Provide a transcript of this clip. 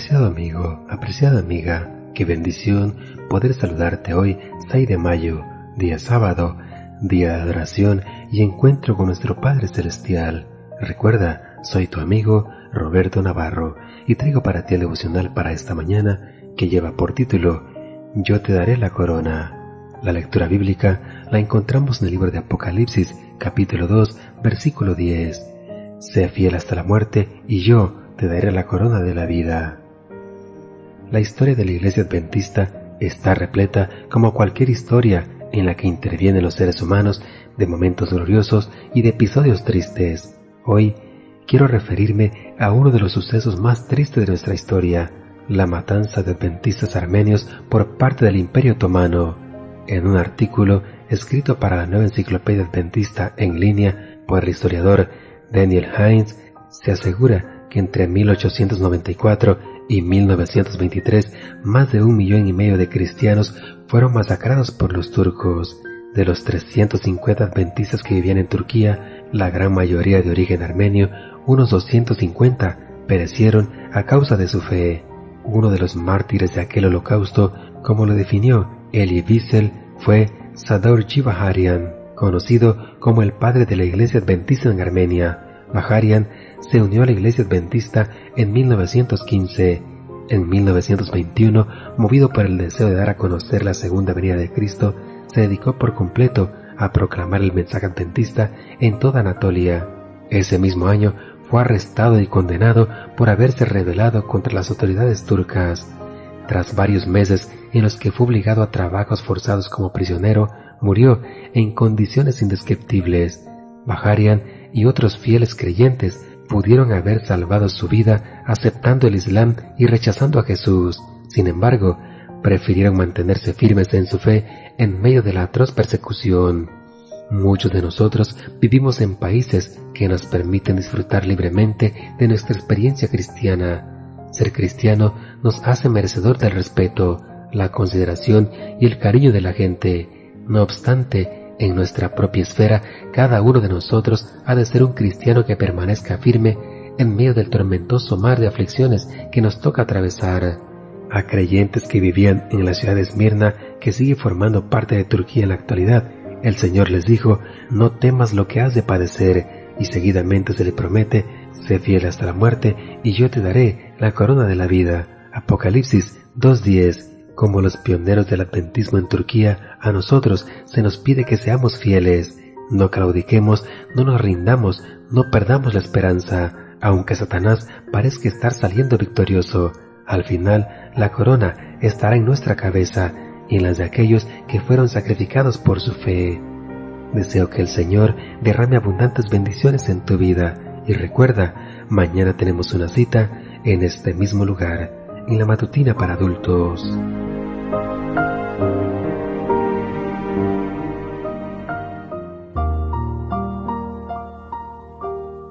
Apreciado amigo, apreciada amiga, qué bendición poder saludarte hoy, 6 de mayo, día sábado, día de adoración y encuentro con nuestro Padre Celestial. Recuerda, soy tu amigo Roberto Navarro y traigo para ti el devocional para esta mañana que lleva por título Yo te daré la corona. La lectura bíblica la encontramos en el libro de Apocalipsis, capítulo 2, versículo 10. Sea fiel hasta la muerte y yo te daré la corona de la vida. La historia de la iglesia adventista está repleta, como cualquier historia en la que intervienen los seres humanos, de momentos gloriosos y de episodios tristes. Hoy quiero referirme a uno de los sucesos más tristes de nuestra historia, la matanza de adventistas armenios por parte del Imperio Otomano. En un artículo escrito para la nueva enciclopedia adventista en línea por el historiador Daniel Hines, se asegura que entre 1894 y 1923 más de un millón y medio de cristianos fueron masacrados por los turcos. De los 350 adventistas que vivían en Turquía, la gran mayoría de origen armenio, unos 250 perecieron a causa de su fe. Uno de los mártires de aquel holocausto, como lo definió Elie Wiesel, fue Sador Baharian, conocido como el padre de la iglesia adventista en Armenia. Baharian se unió a la iglesia adventista en 1915. En 1921, movido por el deseo de dar a conocer la segunda venida de Cristo, se dedicó por completo a proclamar el mensaje adventista en toda Anatolia. Ese mismo año fue arrestado y condenado por haberse rebelado contra las autoridades turcas. Tras varios meses en los que fue obligado a trabajos forzados como prisionero, murió en condiciones indescriptibles. Baharian y otros fieles creyentes pudieron haber salvado su vida aceptando el Islam y rechazando a Jesús. Sin embargo, prefirieron mantenerse firmes en su fe en medio de la atroz persecución. Muchos de nosotros vivimos en países que nos permiten disfrutar libremente de nuestra experiencia cristiana. Ser cristiano nos hace merecedor del respeto, la consideración y el cariño de la gente. No obstante, en nuestra propia esfera, cada uno de nosotros ha de ser un cristiano que permanezca firme en medio del tormentoso mar de aflicciones que nos toca atravesar. A creyentes que vivían en la ciudad de Esmirna, que sigue formando parte de Turquía en la actualidad, el Señor les dijo, no temas lo que has de padecer, y seguidamente se le promete, sé fiel hasta la muerte, y yo te daré la corona de la vida. Apocalipsis 2.10 como los pioneros del adventismo en Turquía, a nosotros se nos pide que seamos fieles, no claudiquemos, no nos rindamos, no perdamos la esperanza, aunque Satanás parezca estar saliendo victorioso. Al final, la corona estará en nuestra cabeza y en las de aquellos que fueron sacrificados por su fe. Deseo que el Señor derrame abundantes bendiciones en tu vida y recuerda, mañana tenemos una cita en este mismo lugar, en la matutina para adultos.